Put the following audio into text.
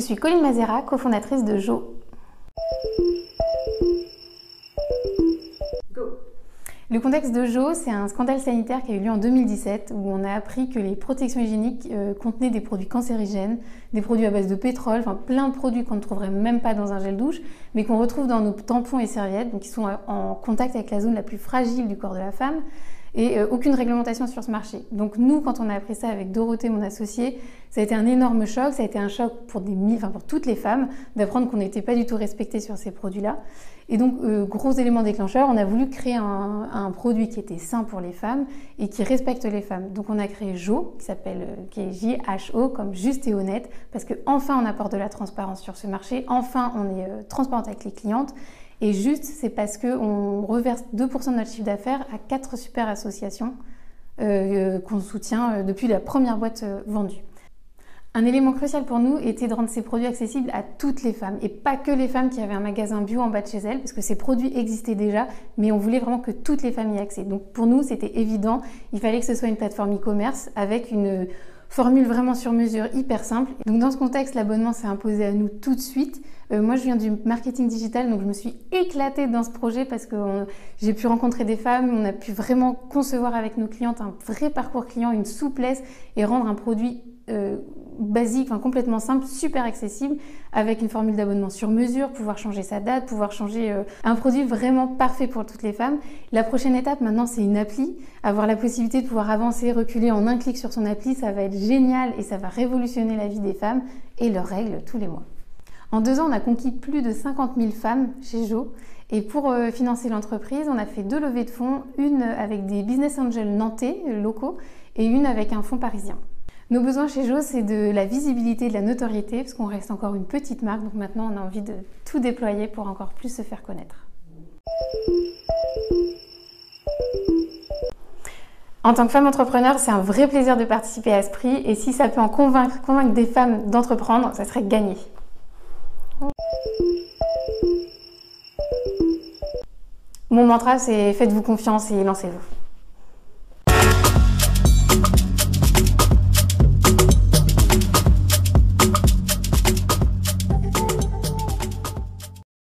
suis Colline Mazera, cofondatrice de Jo. Le contexte de Jo, c'est un scandale sanitaire qui a eu lieu en 2017 où on a appris que les protections hygiéniques euh, contenaient des produits cancérigènes, des produits à base de pétrole, enfin plein de produits qu'on ne trouverait même pas dans un gel douche, mais qu'on retrouve dans nos tampons et serviettes, donc qui sont en contact avec la zone la plus fragile du corps de la femme et euh, aucune réglementation sur ce marché. Donc nous, quand on a appris ça avec Dorothée, mon associée, ça a été un énorme choc, ça a été un choc pour, toutes les femmes d'apprendre qu'on n'était pas du tout respecté sur ces produits-là. Et donc, euh, gros élément déclencheur, on a voulu créer un, produit qui était sain pour les femmes et qui respecte les femmes. Donc on a créé Jo, qui s'appelle, euh, qui est J-H-O, comme juste et honnête, parce que enfin on apporte de la transparence sur ce marché, enfin on est transparente avec les clientes et juste, c'est parce qu'on reverse 2% de notre chiffre d'affaires à quatre super associations euh, qu'on soutient euh, depuis la première boîte euh, vendue. Un élément crucial pour nous était de rendre ces produits accessibles à toutes les femmes et pas que les femmes qui avaient un magasin bio en bas de chez elles parce que ces produits existaient déjà mais on voulait vraiment que toutes les familles y aient accès. Donc pour nous c'était évident, il fallait que ce soit une plateforme e-commerce avec une formule vraiment sur mesure, hyper simple. Donc dans ce contexte, l'abonnement s'est imposé à nous tout de suite. Euh, moi, je viens du marketing digital, donc je me suis éclatée dans ce projet parce que j'ai pu rencontrer des femmes, on a pu vraiment concevoir avec nos clientes un vrai parcours client, une souplesse et rendre un produit euh, basique, complètement simple, super accessible, avec une formule d'abonnement sur mesure, pouvoir changer sa date, pouvoir changer euh, un produit vraiment parfait pour toutes les femmes. La prochaine étape maintenant, c'est une appli. Avoir la possibilité de pouvoir avancer, reculer en un clic sur son appli, ça va être génial et ça va révolutionner la vie des femmes et leurs règles tous les mois. En deux ans, on a conquis plus de 50 000 femmes chez Jo. Et pour euh, financer l'entreprise, on a fait deux levées de fonds, une avec des business angels nantais locaux et une avec un fonds parisien. Nos besoins chez Jo, c'est de la visibilité, de la notoriété, parce qu'on reste encore une petite marque, donc maintenant on a envie de tout déployer pour encore plus se faire connaître. En tant que femme entrepreneur, c'est un vrai plaisir de participer à ce prix, et si ça peut en convaincre, convaincre des femmes d'entreprendre, ça serait gagné. Mon mantra, c'est faites-vous confiance et lancez-vous.